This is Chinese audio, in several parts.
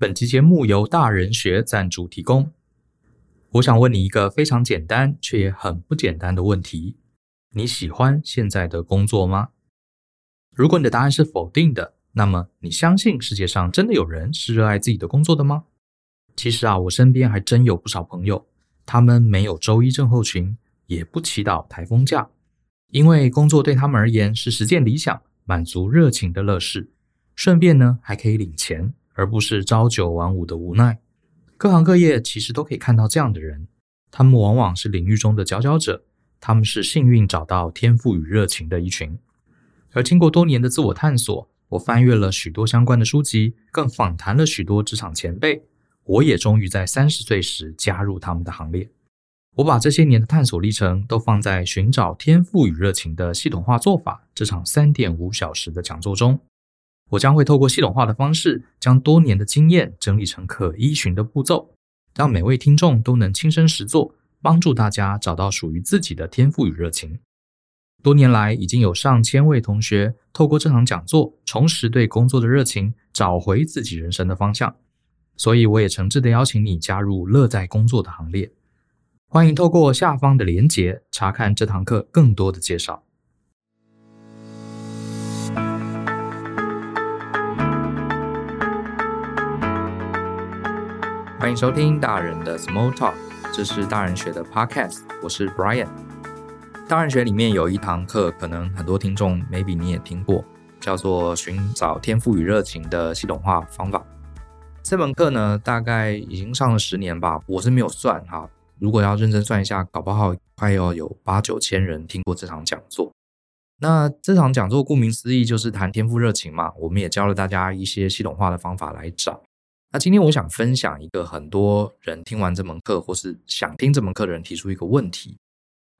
本期节目由大人学赞助提供。我想问你一个非常简单却也很不简单的问题：你喜欢现在的工作吗？如果你的答案是否定的，那么你相信世界上真的有人是热爱自己的工作的吗？其实啊，我身边还真有不少朋友，他们没有周一症候群，也不祈祷台风假，因为工作对他们而言是实践理想、满足热情的乐事，顺便呢还可以领钱。而不是朝九晚五的无奈。各行各业其实都可以看到这样的人，他们往往是领域中的佼佼者，他们是幸运找到天赋与热情的一群。而经过多年的自我探索，我翻阅了许多相关的书籍，更访谈了许多职场前辈，我也终于在三十岁时加入他们的行列。我把这些年的探索历程都放在寻找天赋与热情的系统化做法这场三点五小时的讲座中。我将会透过系统化的方式，将多年的经验整理成可依循的步骤，让每位听众都能亲身实作，帮助大家找到属于自己的天赋与热情。多年来，已经有上千位同学透过这场讲座，重拾对工作的热情，找回自己人生的方向。所以，我也诚挚地邀请你加入乐在工作的行列。欢迎透过下方的连结，查看这堂课更多的介绍。欢迎收听大人的 Small Talk，这是大人学的 Podcast，我是 Brian。大人学里面有一堂课，可能很多听众 maybe 你也听过，叫做寻找天赋与热情的系统化方法。这门课呢，大概已经上了十年吧，我是没有算哈。如果要认真算一下，搞不好快要有八九千人听过这场讲座。那这场讲座顾名思义就是谈天赋热情嘛，我们也教了大家一些系统化的方法来找。那今天我想分享一个很多人听完这门课，或是想听这门课的人提出一个问题，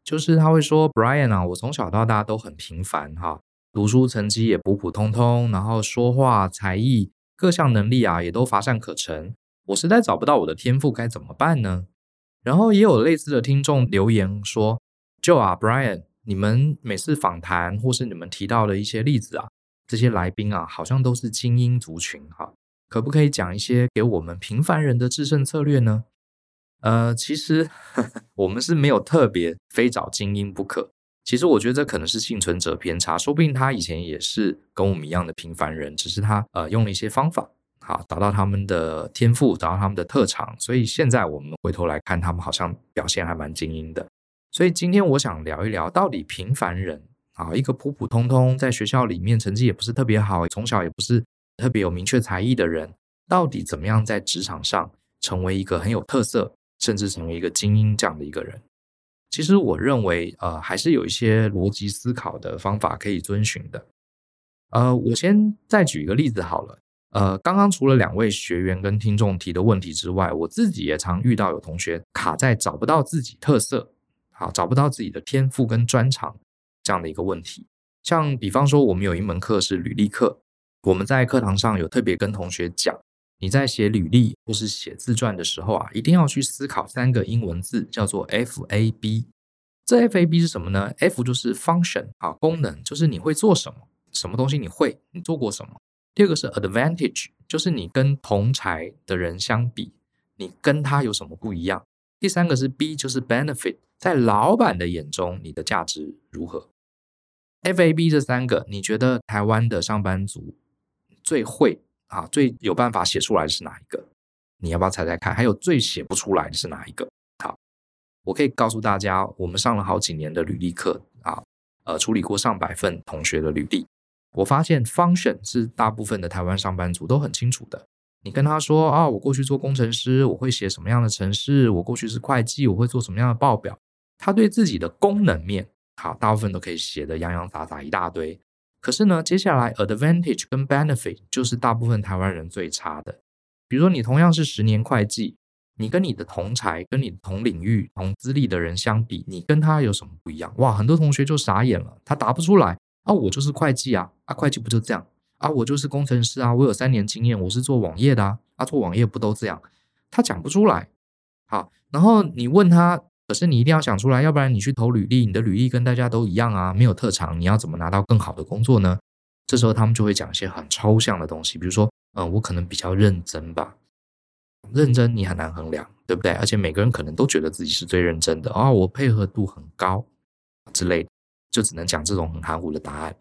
就是他会说：“Brian 啊，我从小到大都很平凡哈，读书成绩也普普通通，然后说话才艺各项能力啊也都乏善可陈，我实在找不到我的天赋，该怎么办呢？”然后也有类似的听众留言说：“Joe 啊，Brian，你们每次访谈或是你们提到的一些例子啊，这些来宾啊，好像都是精英族群哈。”可不可以讲一些给我们平凡人的制胜策略呢？呃，其实呵呵 我们是没有特别非找精英不可。其实我觉得这可能是幸存者偏差，说不定他以前也是跟我们一样的平凡人，只是他呃用了一些方法，好找到他们的天赋，找到他们的特长，所以现在我们回头来看，他们好像表现还蛮精英的。所以今天我想聊一聊，到底平凡人啊，一个普普通通，在学校里面成绩也不是特别好，从小也不是。特别有明确才艺的人，到底怎么样在职场上成为一个很有特色，甚至成为一个精英这样的一个人？其实我认为，呃，还是有一些逻辑思考的方法可以遵循的。呃，我先再举一个例子好了。呃，刚刚除了两位学员跟听众提的问题之外，我自己也常遇到有同学卡在找不到自己特色，好，找不到自己的天赋跟专长这样的一个问题。像比方说，我们有一门课是履历课。我们在课堂上有特别跟同学讲，你在写履历或是写自传的时候啊，一定要去思考三个英文字，叫做 FAB。这 FAB 是什么呢？F 就是 function 啊，功能，就是你会做什么，什么东西你会，你做过什么。第二个是 advantage，就是你跟同才的人相比，你跟他有什么不一样。第三个是 B，就是 benefit，在老板的眼中，你的价值如何？FAB 这三个，你觉得台湾的上班族最会啊，最有办法写出来的是哪一个？你要不要猜猜看？还有最写不出来的是哪一个？好，我可以告诉大家，我们上了好几年的履历课啊，呃，处理过上百份同学的履历，我发现 function 是大部分的台湾上班族都很清楚的。你跟他说啊，我过去做工程师，我会写什么样的程式？我过去是会计，我会做什么样的报表？他对自己的功能面，好，大部分都可以写得洋洋洒洒一大堆。可是呢，接下来 advantage 跟 benefit 就是大部分台湾人最差的。比如说，你同样是十年会计，你跟你的同才、跟你同领域、同资历的人相比，你跟他有什么不一样？哇，很多同学就傻眼了，他答不出来啊！我就是会计啊，啊，会计不就这样啊？我就是工程师啊，我有三年经验，我是做网页的啊，啊，做网页不都这样？他讲不出来。好，然后你问他。可是你一定要想出来，要不然你去投履历，你的履历跟大家都一样啊，没有特长，你要怎么拿到更好的工作呢？这时候他们就会讲一些很抽象的东西，比如说，嗯，我可能比较认真吧，认真你很难衡量，对不对？而且每个人可能都觉得自己是最认真的啊、哦，我配合度很高之类的，就只能讲这种很含糊的答案。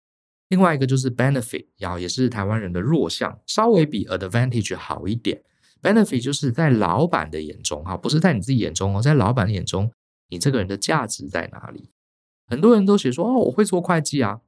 另外一个就是 benefit，要也是台湾人的弱项，稍微比 advantage 好一点。benefit 就是在老板的眼中，哈，不是在你自己眼中哦，在老板的眼中，你这个人的价值在哪里？很多人都写说哦，我会做会计啊，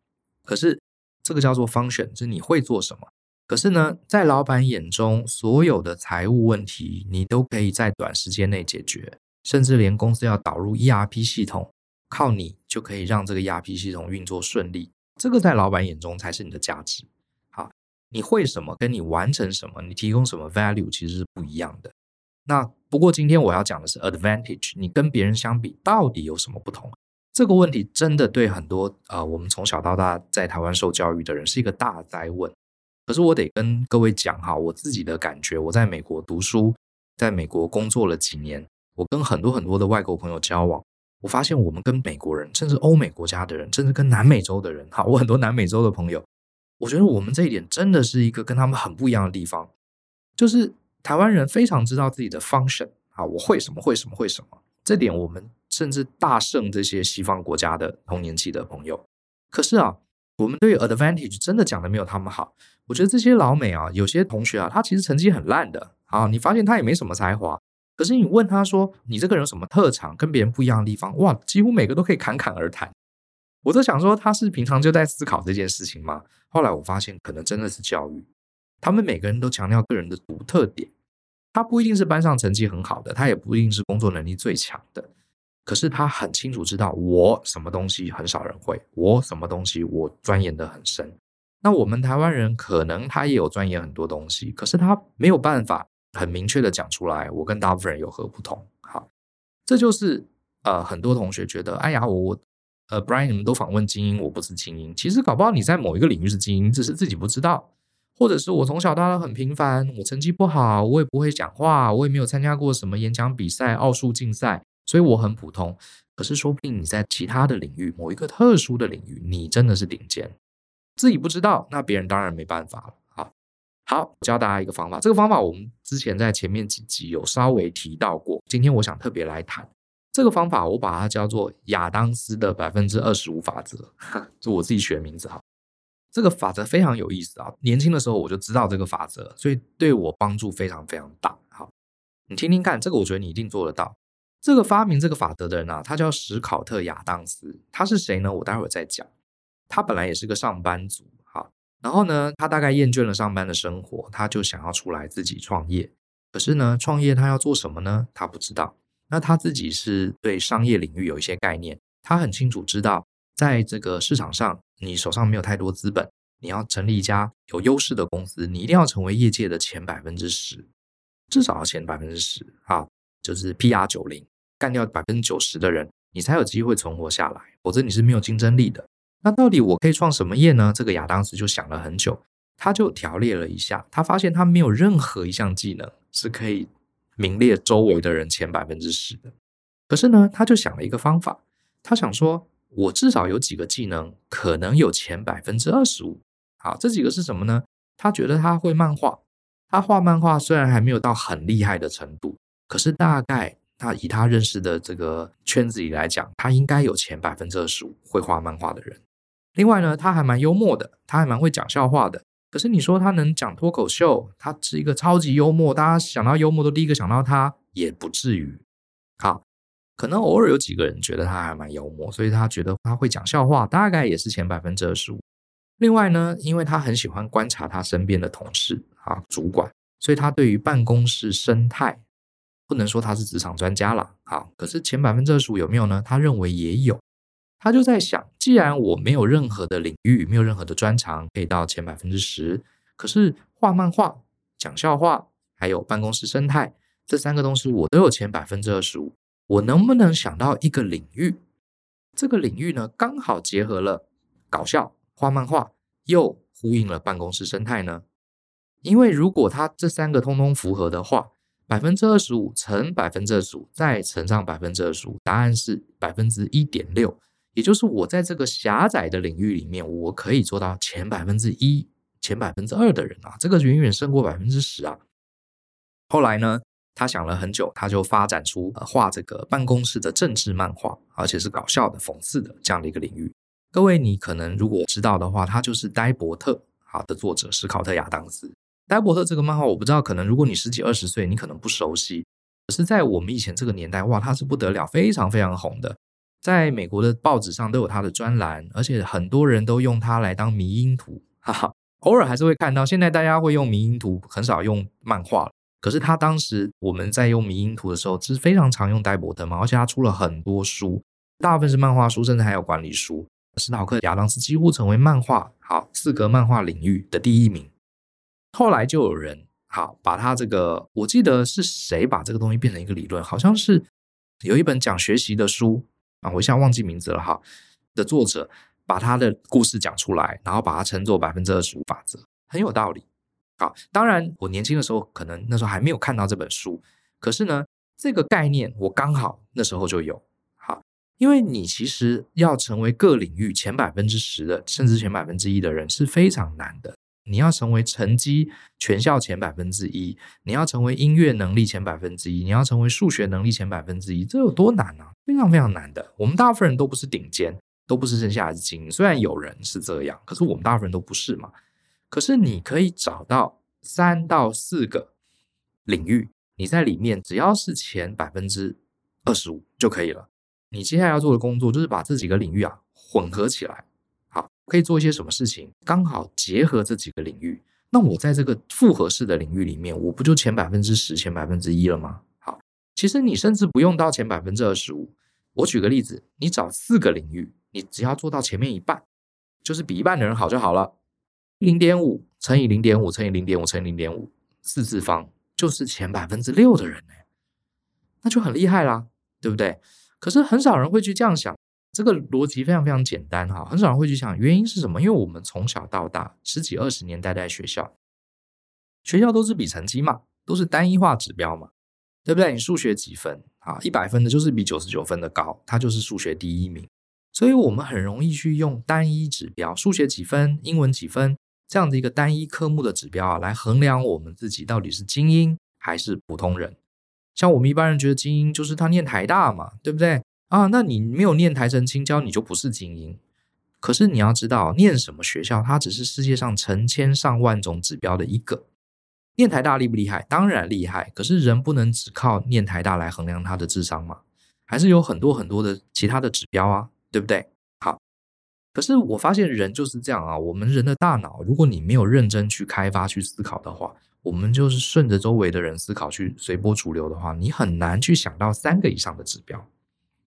可是这个叫做 function，是你会做什么？可是呢，在老板眼中，所有的财务问题你都可以在短时间内解决，甚至连公司要导入 ERP 系统，靠你就可以让这个 ERP 系统运作顺利。这个在老板眼中才是你的价值。好，你会什么，跟你完成什么，你提供什么 value 其实是不一样的。那不过今天我要讲的是 advantage，你跟别人相比到底有什么不同？这个问题真的对很多呃，我们从小到大在台湾受教育的人是一个大哉问。可是我得跟各位讲哈，我自己的感觉，我在美国读书，在美国工作了几年，我跟很多很多的外国朋友交往。我发现我们跟美国人，甚至欧美国家的人，甚至跟南美洲的人，哈，我很多南美洲的朋友，我觉得我们这一点真的是一个跟他们很不一样的地方，就是台湾人非常知道自己的 function，啊，我会什么会什么会什么，这点我们甚至大胜这些西方国家的同年期的朋友。可是啊，我们对于 advantage 真的讲的没有他们好。我觉得这些老美啊，有些同学啊，他其实成绩很烂的，啊，你发现他也没什么才华。可是你问他说：“你这个人有什么特长，跟别人不一样的地方？”哇，几乎每个都可以侃侃而谈。我在想说，他是平常就在思考这件事情吗？后来我发现，可能真的是教育。他们每个人都强调个人的独特点。他不一定是班上成绩很好的，他也不一定是工作能力最强的。可是他很清楚知道，我什么东西很少人会，我什么东西我钻研得很深。那我们台湾人可能他也有钻研很多东西，可是他没有办法。很明确的讲出来，我跟大部分人有何不同？好，这就是呃，很多同学觉得，哎呀，我我呃，Brian，你们都访问精英，我不是精英。其实搞不好你在某一个领域是精英，只是自己不知道。或者是我从小到大很平凡，我成绩不好，我也不会讲话，我也没有参加过什么演讲比赛、奥数竞赛，所以我很普通。可是说不定你在其他的领域，某一个特殊的领域，你真的是顶尖。自己不知道，那别人当然没办法了。好，教大家一个方法。这个方法我们之前在前面几集有稍微提到过。今天我想特别来谈这个方法，我把它叫做亚当斯的百分之二十五法则，就我自己取的名字哈。这个法则非常有意思啊！年轻的时候我就知道这个法则，所以对我帮助非常非常大。好，你听听看，这个我觉得你一定做得到。这个发明这个法则的人啊，他叫史考特亚当斯，他是谁呢？我待会儿再讲。他本来也是个上班族。哈然后呢，他大概厌倦了上班的生活，他就想要出来自己创业。可是呢，创业他要做什么呢？他不知道。那他自己是对商业领域有一些概念，他很清楚知道，在这个市场上，你手上没有太多资本，你要成立一家有优势的公司，你一定要成为业界的前百分之十，至少要前百分之十啊，就是 PR 九零，干掉百分之九十的人，你才有机会存活下来，否则你是没有竞争力的。那到底我可以创什么业呢？这个亚当斯就想了很久，他就条列了一下，他发现他没有任何一项技能是可以名列周围的人前百分之十的。可是呢，他就想了一个方法，他想说，我至少有几个技能可能有前百分之二十五。好，这几个是什么呢？他觉得他会漫画，他画漫画虽然还没有到很厉害的程度，可是大概。他以他认识的这个圈子里来讲，他应该有前百分之二十五会画漫画的人。另外呢，他还蛮幽默的，他还蛮会讲笑话的。可是你说他能讲脱口秀，他是一个超级幽默，大家想到幽默都第一个想到他，也不至于。好，可能偶尔有几个人觉得他还蛮幽默，所以他觉得他会讲笑话，大概也是前百分之二十五。另外呢，因为他很喜欢观察他身边的同事啊、主管，所以他对于办公室生态。不能说他是职场专家了，好，可是前百分之二十五有没有呢？他认为也有，他就在想，既然我没有任何的领域，没有任何的专长可以到前百分之十，可是画漫画、讲笑话，还有办公室生态这三个东西，我都有前百分之二十五，我能不能想到一个领域？这个领域呢，刚好结合了搞笑、画漫画，又呼应了办公室生态呢？因为如果它这三个通通符合的话，百分之二十五乘百分之二十五，再乘上百分之二十五，答案是百分之一点六。也就是我在这个狭窄的领域里面，我可以做到前百分之一、前百分之二的人啊，这个远远胜过百分之十啊。后来呢，他想了很久，他就发展出画这个办公室的政治漫画，而且是搞笑的、讽刺的这样的一个领域。各位，你可能如果知道的话，他就是呆伯特好的作者史考特·亚当斯。呆伯特这个漫画，我不知道，可能如果你十几二十岁，你可能不熟悉。可是，在我们以前这个年代，哇，他是不得了，非常非常红的，在美国的报纸上都有他的专栏，而且很多人都用它来当迷因图，哈哈。偶尔还是会看到，现在大家会用迷因图，很少用漫画了。可是他当时我们在用迷因图的时候，是非常常用戴伯特嘛，而且他出了很多书，大部分是漫画书，甚至还有管理书。史考特·亚当斯几乎成为漫画好四格漫画领域的第一名。后来就有人好把他这个，我记得是谁把这个东西变成一个理论，好像是有一本讲学习的书啊，我一下忘记名字了哈。的作者把他的故事讲出来，然后把它称作百分之二十五法则，很有道理。好，当然我年轻的时候可能那时候还没有看到这本书，可是呢，这个概念我刚好那时候就有。好，因为你其实要成为各领域前百分之十的，甚至前百分之一的人是非常难的。你要成为成绩全校前百分之一，你要成为音乐能力前百分之一，你要成为数学能力前百分之一，这有多难啊？非常非常难的。我们大部分人都不是顶尖，都不是剩下的精英。虽然有人是这样，可是我们大部分人都不是嘛。可是你可以找到三到四个领域，你在里面只要是前百分之二十五就可以了。你接下来要做的工作就是把这几个领域啊混合起来。好可以做一些什么事情？刚好结合这几个领域，那我在这个复合式的领域里面，我不就前百分之十、前百分之一了吗？好，其实你甚至不用到前百分之二十五。我举个例子，你找四个领域，你只要做到前面一半，就是比一半的人好就好了。零点五乘以零点五乘以零点五乘以零点五，四次方就是前百分之六的人呢，那就很厉害啦，对不对？可是很少人会去这样想。这个逻辑非常非常简单哈，很少人会去想原因是什么？因为我们从小到大十几二十年待在学校，学校都是比成绩嘛，都是单一化指标嘛，对不对？你数学几分啊？一百分的就是比九十九分的高，他就是数学第一名。所以我们很容易去用单一指标，数学几分，英文几分这样的一个单一科目的指标啊，来衡量我们自己到底是精英还是普通人。像我们一般人觉得精英就是他念台大嘛，对不对？啊，那你没有念台城青交，你就不是精英。可是你要知道，念什么学校，它只是世界上成千上万种指标的一个。念台大厉不厉害？当然厉害。可是人不能只靠念台大来衡量他的智商嘛，还是有很多很多的其他的指标啊，对不对？可是我发现人就是这样啊，我们人的大脑，如果你没有认真去开发、去思考的话，我们就是顺着周围的人思考，去随波逐流的话，你很难去想到三个以上的指标。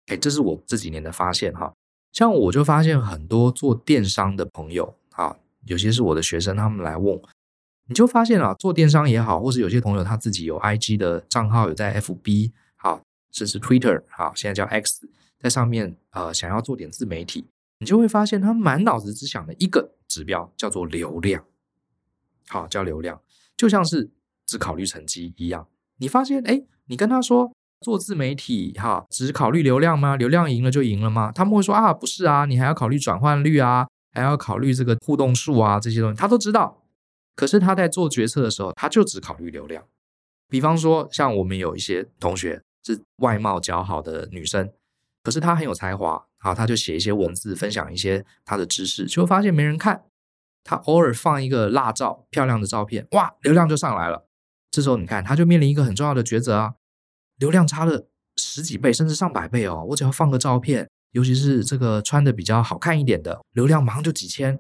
哎，这是我这几年的发现哈。像我就发现很多做电商的朋友啊，有些是我的学生，他们来问，你就发现啊，做电商也好，或是有些朋友他自己有 IG 的账号，有在 FB 好，甚至 Twitter 好，现在叫 X，在上面呃想要做点自媒体，你就会发现他满脑子只想的一个指标叫做流量，好，叫流量，就像是只考虑成绩一样。你发现哎，你跟他说。做自媒体哈，只考虑流量吗？流量赢了就赢了吗？他们会说啊，不是啊，你还要考虑转换率啊，还要考虑这个互动数啊，这些东西他都知道。可是他在做决策的时候，他就只考虑流量。比方说，像我们有一些同学是外貌姣好的女生，可是她很有才华，好，他就写一些文字，分享一些他的知识，就会发现没人看。他偶尔放一个辣照，漂亮的照片，哇，流量就上来了。这时候你看，他就面临一个很重要的抉择啊。流量差了十几倍，甚至上百倍哦！我只要放个照片，尤其是这个穿的比较好看一点的，流量马上就几千。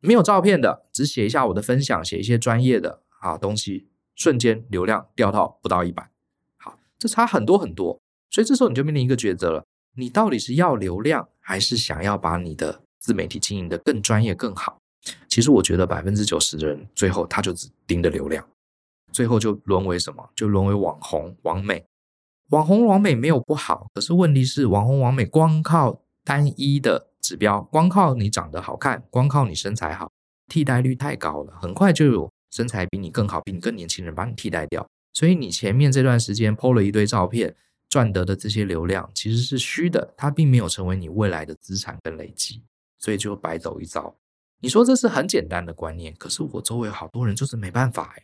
没有照片的，只写一下我的分享，写一些专业的啊东西，瞬间流量掉到不到一百。好，这差很多很多。所以这时候你就面临一个抉择了：你到底是要流量，还是想要把你的自媒体经营得更专业、更好？其实我觉得百分之九十的人最后他就只盯着流量，最后就沦为什么？就沦为网红、网美。网红网美没有不好，可是问题是网红网美光靠单一的指标，光靠你长得好看，光靠你身材好，替代率太高了，很快就有身材比你更好、比你更年轻人把你替代掉。所以你前面这段时间 PO 了一堆照片赚得的这些流量其实是虚的，它并没有成为你未来的资产跟累积，所以就白走一遭。你说这是很简单的观念，可是我周围好多人就是没办法哎，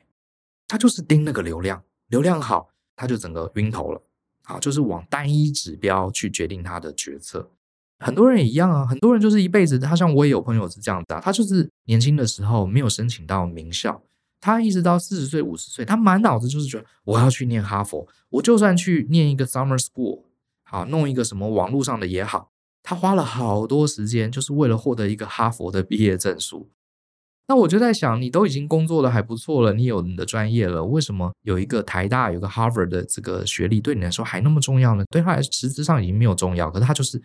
他就是盯那个流量，流量好。他就整个晕头了。啊，就是往单一指标去决定他的决策。很多人也一样啊，很多人就是一辈子，他像我也有朋友是这样子啊，他就是年轻的时候没有申请到名校，他一直到四十岁、五十岁，他满脑子就是觉得我要去念哈佛，我就算去念一个 summer school，好，弄一个什么网络上的也好，他花了好多时间，就是为了获得一个哈佛的毕业证书。那我就在想，你都已经工作的还不错了，你有你的专业了，为什么有一个台大、有个 Harvard 的这个学历对你来说还那么重要呢？对他来说，实质上已经没有重要，可是他就是。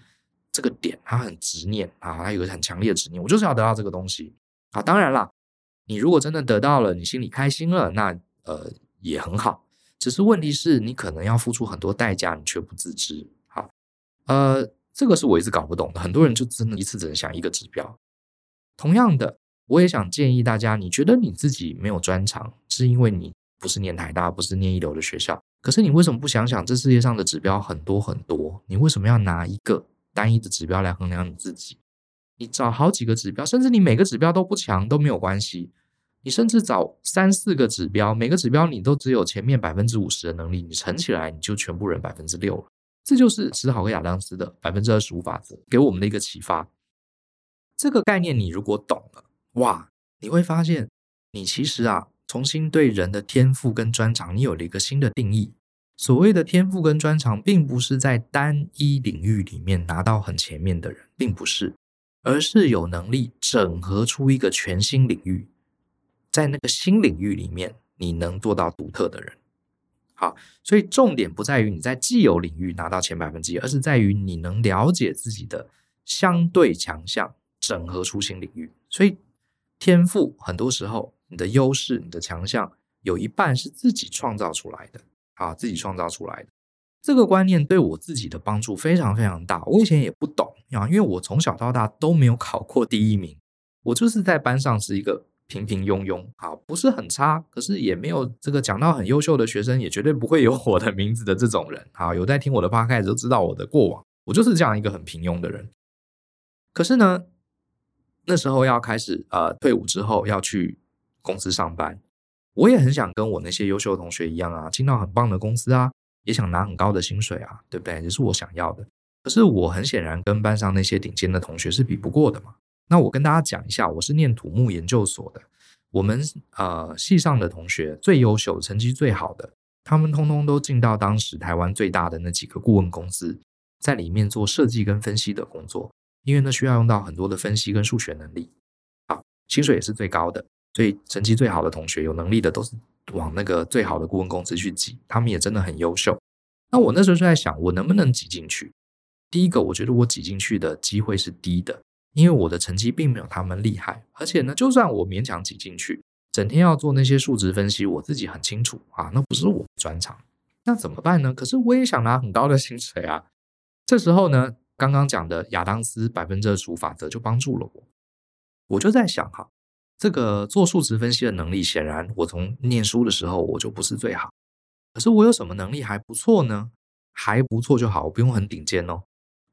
这个点，他很执念啊，他有个很强烈的执念，我就是要得到这个东西啊。当然啦，你如果真的得到了，你心里开心了，那呃也很好。只是问题是你可能要付出很多代价，你却不自知。好，呃，这个是我一直搞不懂的。很多人就真的一次只能想一个指标。同样的，我也想建议大家，你觉得你自己没有专长，是因为你不是念台大，不是念一流的学校。可是你为什么不想想，这世界上的指标很多很多，你为什么要拿一个？单一的指标来衡量你自己，你找好几个指标，甚至你每个指标都不强都没有关系。你甚至找三四个指标，每个指标你都只有前面百分之五十的能力，你乘起来你就全部人百分之六了。这就是史考和亚当斯的百分之二十五法则给我们的一个启发。这个概念你如果懂了，哇，你会发现你其实啊，重新对人的天赋跟专长，你有了一个新的定义。所谓的天赋跟专长，并不是在单一领域里面拿到很前面的人，并不是，而是有能力整合出一个全新领域，在那个新领域里面，你能做到独特的人。好，所以重点不在于你在既有领域拿到前百分之一，而是在于你能了解自己的相对强项，整合出新领域。所以天赋很多时候，你的优势、你的强项，有一半是自己创造出来的。啊，自己创造出来的这个观念对我自己的帮助非常非常大。我以前也不懂啊，因为我从小到大都没有考过第一名，我就是在班上是一个平平庸庸，啊，不是很差，可是也没有这个讲到很优秀的学生，也绝对不会有我的名字的这种人。啊，有在听我的 p 开始都知道我的过往，我就是这样一个很平庸的人。可是呢，那时候要开始呃退伍之后要去公司上班。我也很想跟我那些优秀的同学一样啊，进到很棒的公司啊，也想拿很高的薪水啊，对不对？也是我想要的。可是我很显然跟班上那些顶尖的同学是比不过的嘛。那我跟大家讲一下，我是念土木研究所的，我们呃系上的同学最优秀、成绩最好的，他们通通都进到当时台湾最大的那几个顾问公司，在里面做设计跟分析的工作，因为呢需要用到很多的分析跟数学能力，好，薪水也是最高的。所以成绩最好的同学，有能力的都是往那个最好的顾问公司去挤，他们也真的很优秀。那我那时候就在想，我能不能挤进去？第一个，我觉得我挤进去的机会是低的，因为我的成绩并没有他们厉害。而且呢，就算我勉强挤进去，整天要做那些数值分析，我自己很清楚啊，那不是我的专长。那怎么办呢？可是我也想拿很高的薪水啊。这时候呢，刚刚讲的亚当斯百分之二十五法则就帮助了我。我就在想哈。这个做数值分析的能力，显然我从念书的时候我就不是最好。可是我有什么能力还不错呢？还不错就好，不用很顶尖哦。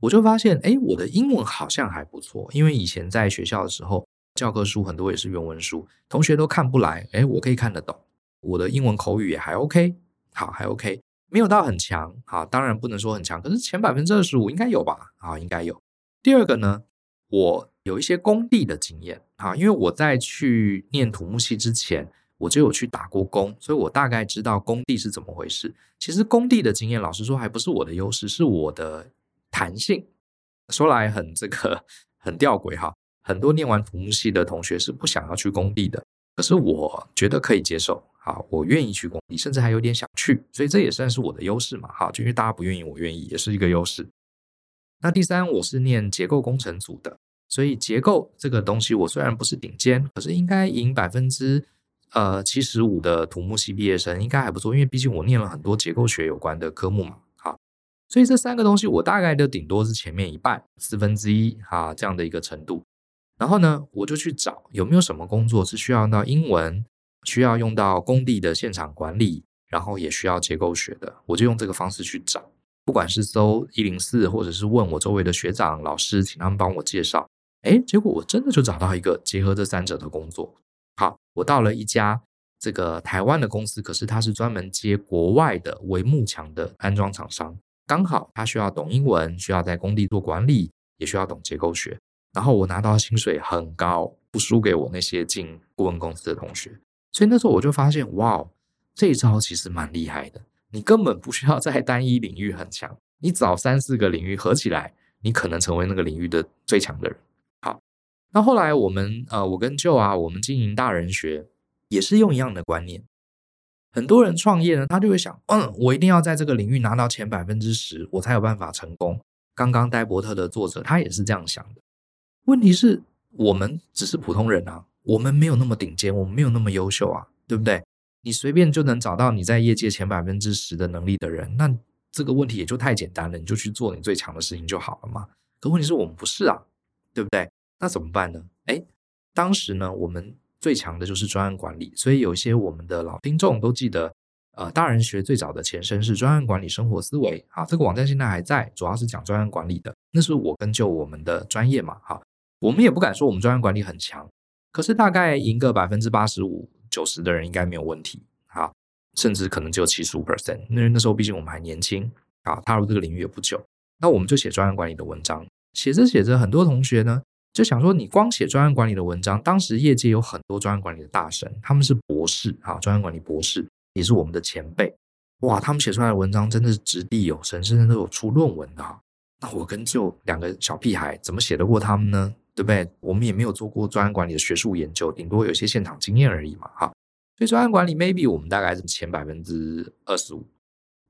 我就发现，哎，我的英文好像还不错，因为以前在学校的时候，教科书很多也是原文书，同学都看不来，哎，我可以看得懂。我的英文口语也还 OK，好，还 OK，没有到很强，好，当然不能说很强，可是前百分之二十五应该有吧？啊，应该有。第二个呢，我。有一些工地的经验啊，因为我在去念土木系之前，我就有去打过工，所以我大概知道工地是怎么回事。其实工地的经验，老实说还不是我的优势，是我的弹性。说来很这个很吊诡哈，很多念完土木系的同学是不想要去工地的，可是我觉得可以接受，啊，我愿意去工地，甚至还有点想去，所以这也算是我的优势嘛，哈，就因为大家不愿意，我愿意，也是一个优势。那第三，我是念结构工程组的。所以结构这个东西，我虽然不是顶尖，可是应该赢百分之呃七十五的土木系毕业生应该还不错，因为毕竟我念了很多结构学有关的科目嘛。好，所以这三个东西我大概都顶多是前面一半四分之一啊这样的一个程度。然后呢，我就去找有没有什么工作是需要用到英文，需要用到工地的现场管理，然后也需要结构学的，我就用这个方式去找，不管是搜一零四，或者是问我周围的学长老师，请他们帮我介绍。哎，结果我真的就找到一个结合这三者的工作。好，我到了一家这个台湾的公司，可是他是专门接国外的帷幕墙的安装厂商，刚好他需要懂英文，需要在工地做管理，也需要懂结构学。然后我拿到薪水很高，不输给我那些进顾问公司的同学。所以那时候我就发现，哇，这一招其实蛮厉害的。你根本不需要在单一领域很强，你找三四个领域合起来，你可能成为那个领域的最强的人。那后来我们呃，我跟 Joe 啊，我们经营大人学。也是用一样的观念，很多人创业呢，他就会想，嗯，我一定要在这个领域拿到前百分之十，我才有办法成功。刚刚戴伯特的作者他也是这样想的。问题是，我们只是普通人啊，我们没有那么顶尖，我们没有那么优秀啊，对不对？你随便就能找到你在业界前百分之十的能力的人，那这个问题也就太简单了，你就去做你最强的事情就好了嘛。可问题是我们不是啊，对不对？那怎么办呢？诶，当时呢，我们。最强的就是专案管理，所以有些我们的老听众都记得，呃，大人学最早的前身是专案管理生活思维，啊，这个网站现在还在，主要是讲专案管理的，那是我跟就我们的专业嘛，哈，我们也不敢说我们专案管理很强，可是大概赢个百分之八十五、九十的人应该没有问题，啊，甚至可能只有七十五 percent，因为那时候毕竟我们还年轻，啊，踏入这个领域也不久，那我们就写专案管理的文章，写着写着，很多同学呢。就想说，你光写专案管理的文章，当时业界有很多专案管理的大神，他们是博士啊，专案管理博士也是我们的前辈，哇，他们写出来的文章真的是掷地有声，甚至都有出论文的。那我跟就两个小屁孩，怎么写得过他们呢？对不对？我们也没有做过专案管理的学术研究，顶多有些现场经验而已嘛，哈。所以专案管理 maybe 我们大概是前百分之二十五，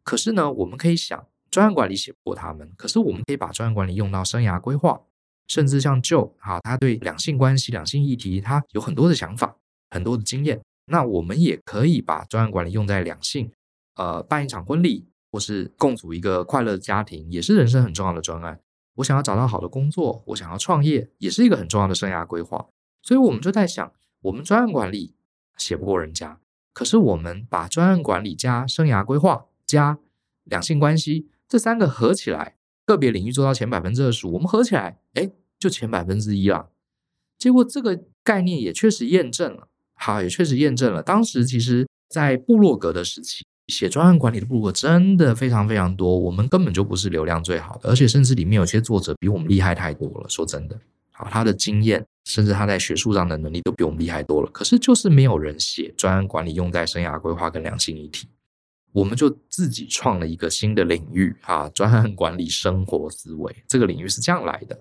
可是呢，我们可以想，专案管理写不过他们，可是我们可以把专案管理用到生涯规划。甚至像 Joe 哈，他对两性关系、两性议题，他有很多的想法、很多的经验。那我们也可以把专案管理用在两性，呃，办一场婚礼，或是共组一个快乐的家庭，也是人生很重要的专案。我想要找到好的工作，我想要创业，也是一个很重要的生涯规划。所以，我们就在想，我们专案管理写不过人家，可是我们把专案管理加生涯规划加两性关系这三个合起来。个别领域做到前百分之二十五，我们合起来，哎，就前百分之一了。结果这个概念也确实验证了，好，也确实验证了。当时其实，在部落格的时期，写专案管理的部落格真的非常非常多。我们根本就不是流量最好的，而且甚至里面有些作者比我们厉害太多了。说真的，好，他的经验，甚至他在学术上的能力都比我们厉害多了。可是就是没有人写专案管理用在生涯规划跟两性议题。我们就自己创了一个新的领域啊，专案管理生活思维这个领域是这样来的。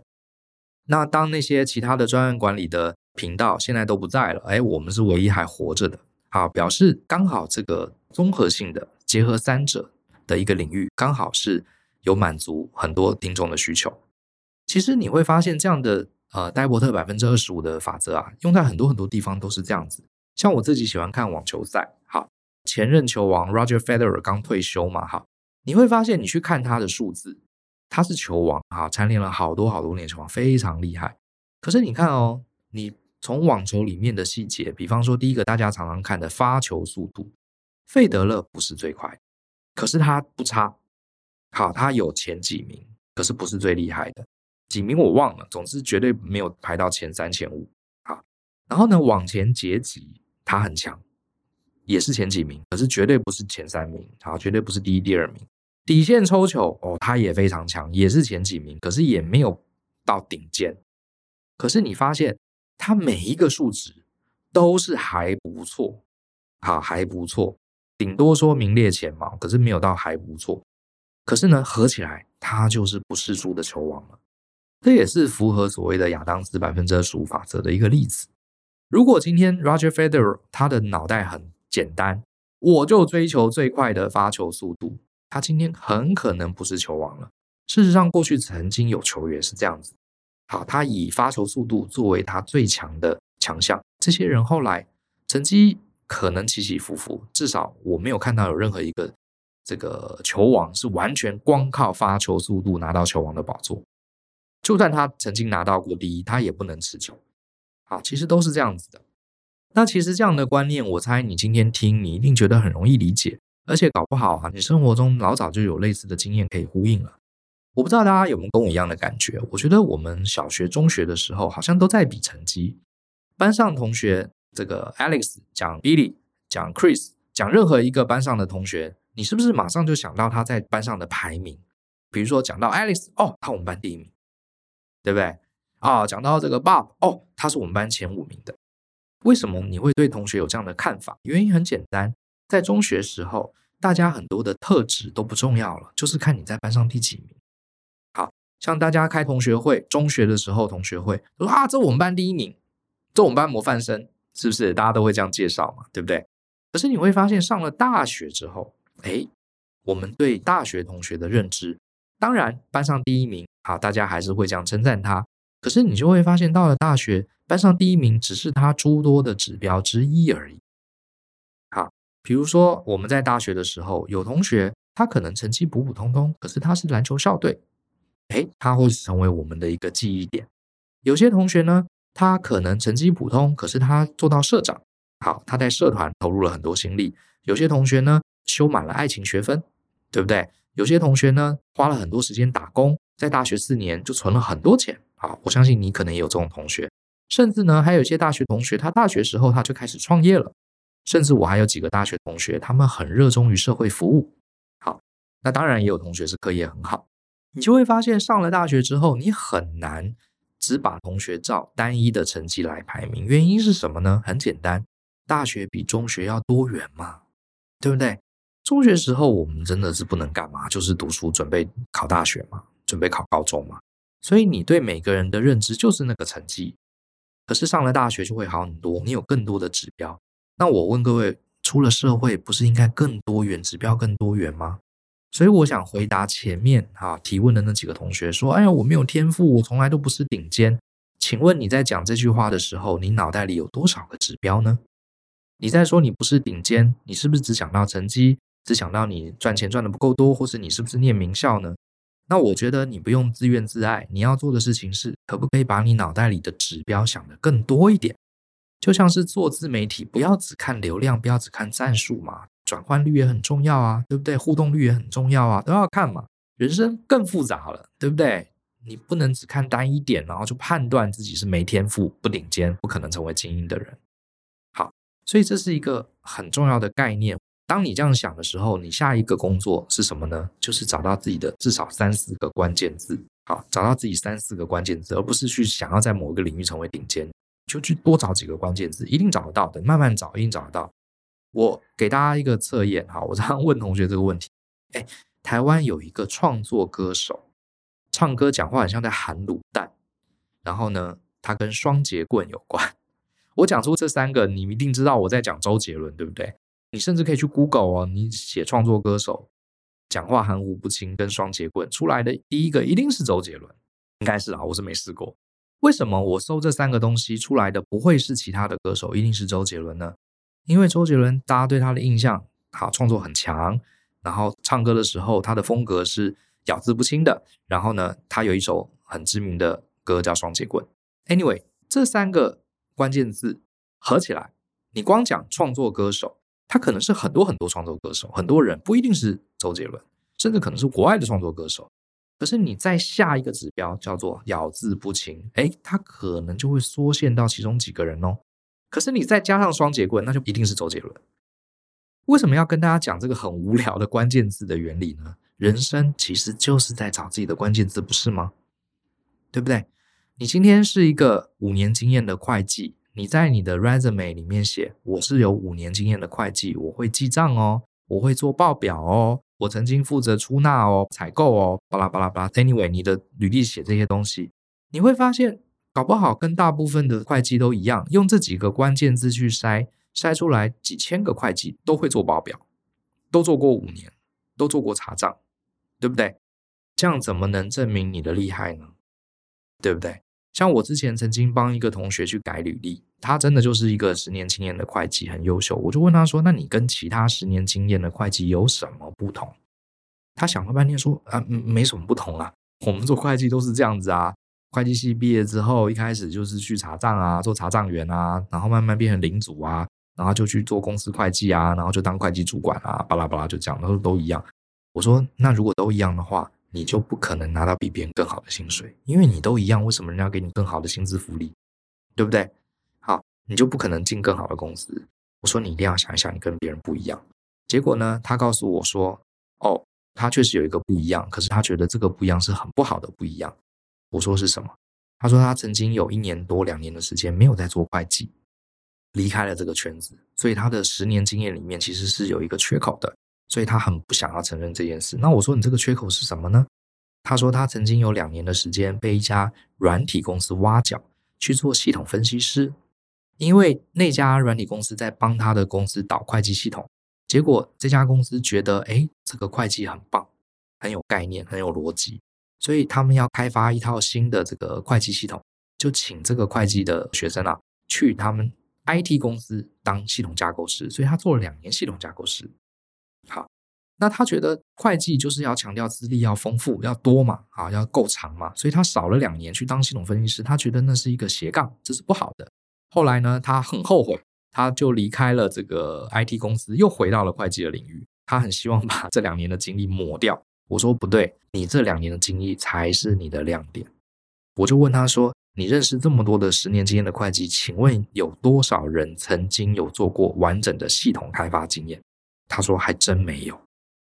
那当那些其他的专案管理的频道现在都不在了，哎，我们是唯一还活着的啊，表示刚好这个综合性的结合三者的一个领域，刚好是有满足很多听众的需求。其实你会发现这样的呃戴伯特百分之二十五的法则啊，用在很多很多地方都是这样子。像我自己喜欢看网球赛，好。前任球王 Roger Federer 刚退休嘛，哈，你会发现你去看他的数字，他是球王哈，蝉联了好多好多年球王，非常厉害。可是你看哦，你从网球里面的细节，比方说第一个大家常常看的发球速度，费德勒不是最快，可是他不差，好，他有前几名，可是不是最厉害的，几名我忘了，总之绝对没有排到前三前五，好，然后呢，往前截击他很强。也是前几名，可是绝对不是前三名，好，绝对不是第一、第二名。底线抽球哦，他也非常强，也是前几名，可是也没有到顶尖。可是你发现他每一个数值都是还不错，好，还不错，顶多说名列前茅，可是没有到还不错。可是呢，合起来他就是不世出的球王了。这也是符合所谓的亚当斯百分之二十五法则的一个例子。如果今天 Roger Federer 他的脑袋很简单，我就追求最快的发球速度。他今天很可能不是球王了。事实上，过去曾经有球员是这样子。好，他以发球速度作为他最强的强项。这些人后来成绩可能起起伏伏，至少我没有看到有任何一个这个球王是完全光靠发球速度拿到球王的宝座。就算他曾经拿到过第一，他也不能持久。好，其实都是这样子的。那其实这样的观念，我猜你今天听，你一定觉得很容易理解，而且搞不好啊，你生活中老早就有类似的经验可以呼应了。我不知道大家有没有跟我一样的感觉？我觉得我们小学、中学的时候，好像都在比成绩。班上同学，这个 Alex 讲 Billy 讲 Chris，讲任何一个班上的同学，你是不是马上就想到他在班上的排名？比如说讲到 Alex，哦，他我们班第一名，对不对？啊，讲到这个 Bob，哦，他是我们班前五名的。为什么你会对同学有这样的看法？原因很简单，在中学时候，大家很多的特质都不重要了，就是看你在班上第几名。好，像大家开同学会，中学的时候同学会说啊，这我们班第一名，这我们班模范生。是不是大家都会这样介绍嘛？对不对？可是你会发现，上了大学之后，哎，我们对大学同学的认知，当然班上第一名，好，大家还是会这样称赞他。可是你就会发现，到了大学，班上第一名只是他诸多的指标之一而已。比如说我们在大学的时候，有同学他可能成绩普普通通，可是他是篮球校队，哎，他会成为我们的一个记忆点。有些同学呢，他可能成绩普通，可是他做到社长，好，他在社团投入了很多心力。有些同学呢，修满了爱情学分，对不对？有些同学呢，花了很多时间打工，在大学四年就存了很多钱。好，我相信你可能也有这种同学，甚至呢，还有一些大学同学，他大学时候他就开始创业了。甚至我还有几个大学同学，他们很热衷于社会服务。好，那当然也有同学是课业很好，你就会发现上了大学之后，你很难。只把同学照单一的成绩来排名，原因是什么呢？很简单，大学比中学要多元嘛，对不对？中学时候我们真的是不能干嘛，就是读书准备考大学嘛，准备考高中嘛，所以你对每个人的认知就是那个成绩。可是上了大学就会好很多，你有更多的指标。那我问各位，出了社会不是应该更多元，指标更多元吗？所以我想回答前面哈提问的那几个同学说：“哎呀，我没有天赋，我从来都不是顶尖。”请问你在讲这句话的时候，你脑袋里有多少个指标呢？你在说你不是顶尖，你是不是只想到成绩，只想到你赚钱赚得不够多，或是你是不是念名校呢？那我觉得你不用自怨自艾，你要做的事情是，可不可以把你脑袋里的指标想得更多一点？就像是做自媒体，不要只看流量，不要只看赞数嘛。转换率也很重要啊，对不对？互动率也很重要啊，都要看嘛。人生更复杂了，对不对？你不能只看单一点，然后就判断自己是没天赋、不顶尖、不可能成为精英的人。好，所以这是一个很重要的概念。当你这样想的时候，你下一个工作是什么呢？就是找到自己的至少三四个关键字。好，找到自己三四个关键字，而不是去想要在某一个领域成为顶尖，就去多找几个关键字，一定找得到的。慢慢找，一定找得到。我给大家一个测验哈，我常常问同学这个问题。哎，台湾有一个创作歌手，唱歌讲话很像在含卤蛋，然后呢，他跟双节棍有关。我讲出这三个，你一定知道我在讲周杰伦，对不对？你甚至可以去 Google 哦，你写创作歌手，讲话含糊不清跟双节棍出来的第一个一定是周杰伦，应该是啊，我是没试过。为什么我搜这三个东西出来的不会是其他的歌手，一定是周杰伦呢？因为周杰伦，大家对他的印象，好，创作很强，然后唱歌的时候，他的风格是咬字不清的。然后呢，他有一首很知名的歌叫《双截棍》。Anyway，这三个关键字合起来，你光讲创作歌手，他可能是很多很多创作歌手，很多人不一定是周杰伦，甚至可能是国外的创作歌手。可是你再下一个指标叫做咬字不清，诶，他可能就会缩限到其中几个人哦。可是你再加上双节棍，那就一定是周杰伦。为什么要跟大家讲这个很无聊的关键字的原理呢？人生其实就是在找自己的关键字，不是吗？对不对？你今天是一个五年经验的会计，你在你的 resume 里面写我是有五年经验的会计，我会记账哦，我会做报表哦，我曾经负责出纳哦、采购哦，巴拉巴拉巴拉。Anyway，你的履历写这些东西，你会发现。搞不好跟大部分的会计都一样，用这几个关键字去筛，筛出来几千个会计都会做报表，都做过五年，都做过查账，对不对？这样怎么能证明你的厉害呢？对不对？像我之前曾经帮一个同学去改履历，他真的就是一个十年经验的会计，很优秀。我就问他说：“那你跟其他十年经验的会计有什么不同？”他想了半天说：“啊，没什么不同啊，我们做会计都是这样子啊。”会计系毕业之后，一开始就是去查账啊，做查账员啊，然后慢慢变成领组啊，然后就去做公司会计啊，然后就当会计主管啊，巴拉巴拉就这样，都都一样。我说，那如果都一样的话，你就不可能拿到比别人更好的薪水，因为你都一样，为什么人家给你更好的薪资福利？对不对？你就不可能进更好的公司。我说你一定要想一想，你跟别人不一样。结果呢，他告诉我说，哦，他确实有一个不一样，可是他觉得这个不一样是很不好的不一样。我说是什么？他说他曾经有一年多两年的时间没有在做会计，离开了这个圈子，所以他的十年经验里面其实是有一个缺口的，所以他很不想要承认这件事。那我说你这个缺口是什么呢？他说他曾经有两年的时间被一家软体公司挖角去做系统分析师，因为那家软体公司在帮他的公司导会计系统，结果这家公司觉得诶，这个会计很棒，很有概念，很有逻辑。所以他们要开发一套新的这个会计系统，就请这个会计的学生啊去他们 IT 公司当系统架构师。所以他做了两年系统架构师。好，那他觉得会计就是要强调资历要丰富、要多嘛，啊，要够长嘛。所以他少了两年去当系统分析师，他觉得那是一个斜杠，这是不好的。后来呢，他很后悔，他就离开了这个 IT 公司，又回到了会计的领域。他很希望把 这两年的经历抹掉。我说不对，你这两年的经历才是你的亮点。我就问他说：“你认识这么多的十年经验的会计，请问有多少人曾经有做过完整的系统开发经验？”他说：“还真没有，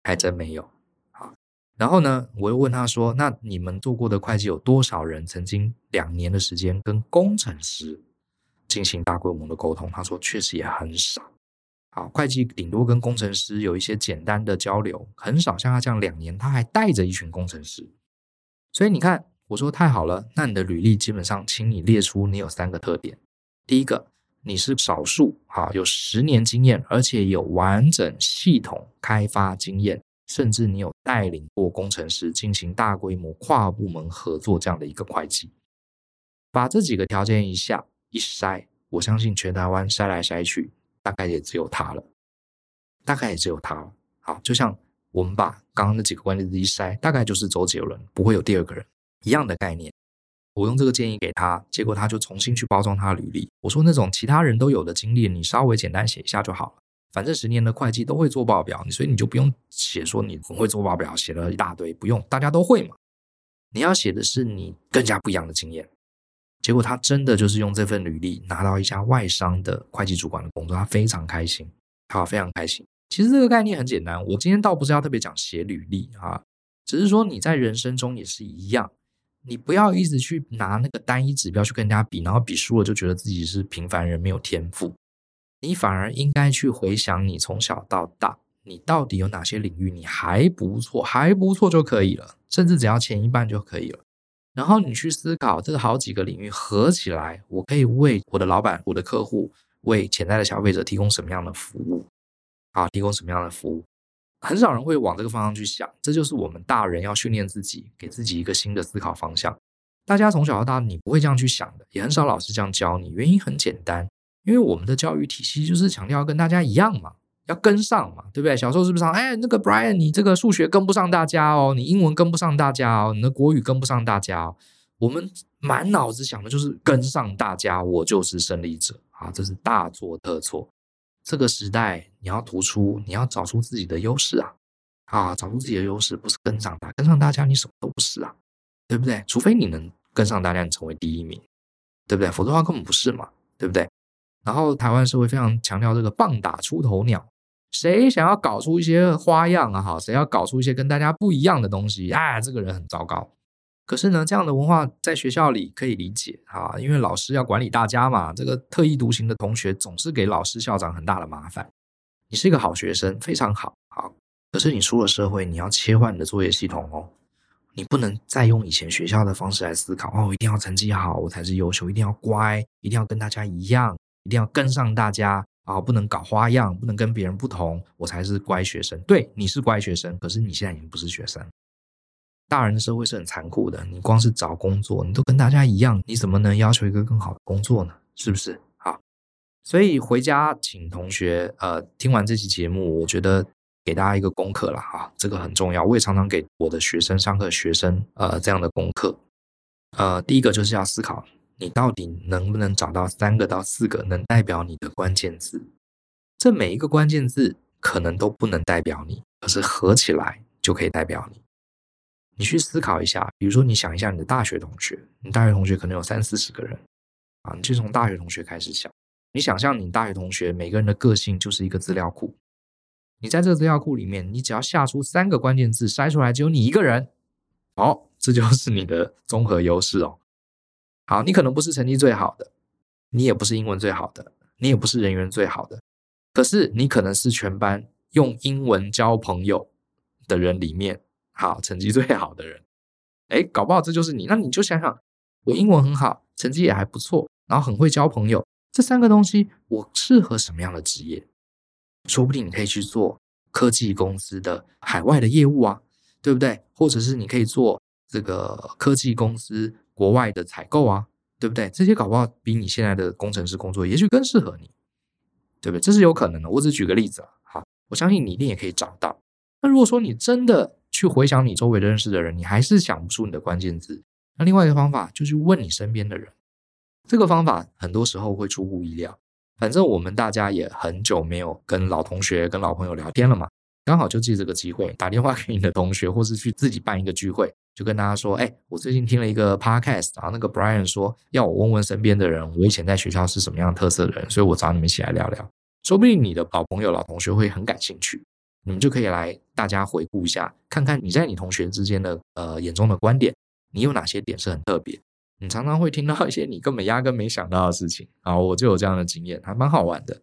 还真没有。”好，然后呢，我又问他说：“那你们做过的会计有多少人曾经两年的时间跟工程师进行大规模的沟通？”他说：“确实也很少。”好，会计顶多跟工程师有一些简单的交流，很少像他这样两年，他还带着一群工程师。所以你看，我说太好了，那你的履历基本上，请你列出你有三个特点。第一个，你是少数啊，有十年经验，而且有完整系统开发经验，甚至你有带领过工程师进行大规模跨部门合作这样的一个会计。把这几个条件一下一筛，我相信全台湾筛来筛去。大概也只有他了，大概也只有他了。好，就像我们把刚刚那几个关键字一筛，大概就是周杰伦，不会有第二个人一样的概念。我用这个建议给他，结果他就重新去包装他履历。我说那种其他人都有的经历，你稍微简单写一下就好了。反正十年的会计都会做报表，所以你就不用写说你很会做报表，写了一大堆，不用，大家都会嘛。你要写的是你更加不一样的经验。结果他真的就是用这份履历拿到一家外商的会计主管的工作，他非常开心，好，非常开心。其实这个概念很简单，我今天倒不是要特别讲写履历啊，只是说你在人生中也是一样，你不要一直去拿那个单一指标去跟人家比，然后比输了就觉得自己是平凡人，没有天赋。你反而应该去回想你从小到大，你到底有哪些领域你还不错，还不错就可以了，甚至只要前一半就可以了。然后你去思考这个好几个领域合起来，我可以为我的老板、我的客户、为潜在的消费者提供什么样的服务？啊，提供什么样的服务？很少人会往这个方向去想，这就是我们大人要训练自己，给自己一个新的思考方向。大家从小到大，你不会这样去想的，也很少老师这样教你。原因很简单，因为我们的教育体系就是强调跟大家一样嘛。要跟上嘛，对不对？小时候是不是上？哎，那个 Brian，你这个数学跟不上大家哦，你英文跟不上大家哦，你的国语跟不上大家哦。我们满脑子想的就是跟上大家，我就是胜利者啊！这是大错特错。这个时代你要突出，你要找出自己的优势啊！啊，找出自己的优势，不是跟上大，跟上大家你什么都不是啊，对不对？除非你能跟上大家，你成为第一名，对不对？否则的话根本不是嘛，对不对？然后台湾社会非常强调这个棒打出头鸟。谁想要搞出一些花样啊？哈，谁要搞出一些跟大家不一样的东西？啊，这个人很糟糕。可是呢，这样的文化在学校里可以理解啊，因为老师要管理大家嘛。这个特立独行的同学总是给老师、校长很大的麻烦。你是一个好学生，非常好，好。可是你出了社会，你要切换你的作业系统哦。你不能再用以前学校的方式来思考哦，一定要成绩好，我才是优秀；一定要乖，一定要跟大家一样，一定要跟上大家。啊，不能搞花样，不能跟别人不同，我才是乖学生。对，你是乖学生，可是你现在已经不是学生。大人的社会是很残酷的，你光是找工作，你都跟大家一样，你怎么能要求一个更好的工作呢？是不是？好，所以回家请同学，呃，听完这期节目，我觉得给大家一个功课了哈，这个很重要。我也常常给我的学生上课，学生呃这样的功课，呃，第一个就是要思考。你到底能不能找到三个到四个能代表你的关键字？这每一个关键字可能都不能代表你，可是合起来就可以代表你。你去思考一下，比如说你想一下你的大学同学，你大学同学可能有三四十个人啊，你就从大学同学开始想，你想象你大学同学每个人的个性就是一个资料库，你在这个资料库里面，你只要下出三个关键字，筛出来只有你一个人，好，这就是你的综合优势哦。好，你可能不是成绩最好的，你也不是英文最好的，你也不是人缘最好的，可是你可能是全班用英文交朋友的人里面，好，成绩最好的人。哎，搞不好这就是你。那你就想想，我英文很好，成绩也还不错，然后很会交朋友。这三个东西，我适合什么样的职业？说不定你可以去做科技公司的海外的业务啊，对不对？或者是你可以做这个科技公司国外的采购啊，对不对？这些搞不好比你现在的工程师工作也许更适合你，对不对？这是有可能的。我只举个例子啊，好，我相信你一定也可以找到。那如果说你真的去回想你周围认识的人，你还是想不出你的关键字，那另外一个方法就是问你身边的人。这个方法很多时候会出乎意料。反正我们大家也很久没有跟老同学、跟老朋友聊天了嘛，刚好就借这个机会打电话给你的同学，或是去自己办一个聚会，就跟大家说：“哎，我最近听了一个 podcast，然后那个 Brian 说要我问问身边的人，我以前在学校是什么样特色的人，所以我找你们一起来聊聊。说不定你的老朋友、老同学会很感兴趣，你们就可以来大家回顾一下，看看你在你同学之间的呃眼中的观点，你有哪些点是很特别。”你常常会听到一些你根本压根没想到的事情啊，我就有这样的经验，还蛮好玩的。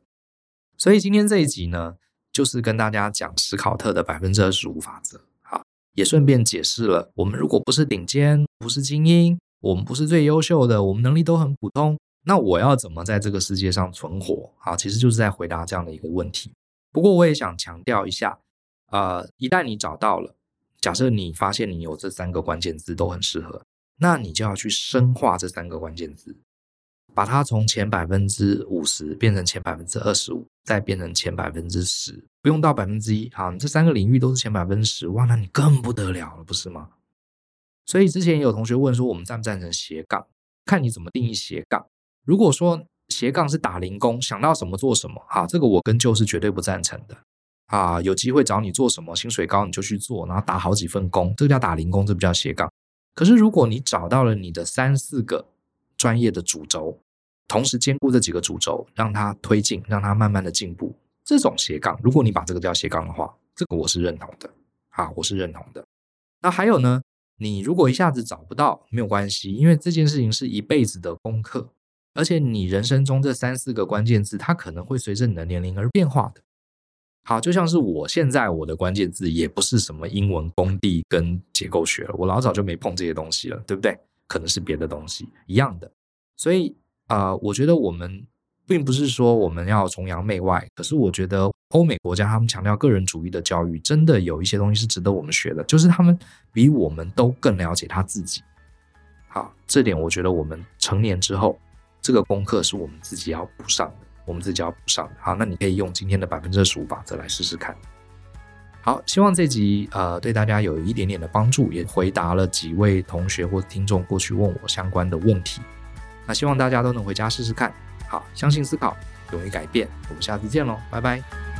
所以今天这一集呢，就是跟大家讲史考特的百分之二十五法则，好，也顺便解释了，我们如果不是顶尖，不是精英，我们不是最优秀的，我们能力都很普通，那我要怎么在这个世界上存活？好，其实就是在回答这样的一个问题。不过我也想强调一下，呃，一旦你找到了，假设你发现你有这三个关键字都很适合。那你就要去深化这三个关键字，把它从前百分之五十变成前百分之二十五，再变成前百分之十，不用到百分之一。好，你这三个领域都是前百分之十，哇，那你更不得了了，不是吗？所以之前也有同学问说，我们赞不赞成斜杠？看你怎么定义斜杠。如果说斜杠是打零工，想到什么做什么，哈，这个我跟就是绝对不赞成的。啊，有机会找你做什么，薪水高你就去做，然后打好几份工，这个叫打零工，这不叫斜杠。可是，如果你找到了你的三四个专业的主轴，同时兼顾这几个主轴，让它推进，让它慢慢的进步，这种斜杠，如果你把这个叫斜杠的话，这个我是认同的，啊，我是认同的。那还有呢，你如果一下子找不到，没有关系，因为这件事情是一辈子的功课，而且你人生中这三四个关键字，它可能会随着你的年龄而变化的。好，就像是我现在我的关键字也不是什么英文工地跟结构学了，我老早就没碰这些东西了，对不对？可能是别的东西一样的。所以啊、呃，我觉得我们并不是说我们要崇洋媚外，可是我觉得欧美国家他们强调个人主义的教育，真的有一些东西是值得我们学的，就是他们比我们都更了解他自己。好，这点我觉得我们成年之后，这个功课是我们自己要补上的。我们自己要补上的。好，那你可以用今天的百分之二十五法则来试试看。好，希望这集呃对大家有一点点的帮助，也回答了几位同学或听众过去问我相关的问题。那希望大家都能回家试试看。好，相信思考，勇于改变。我们下次见喽，拜拜。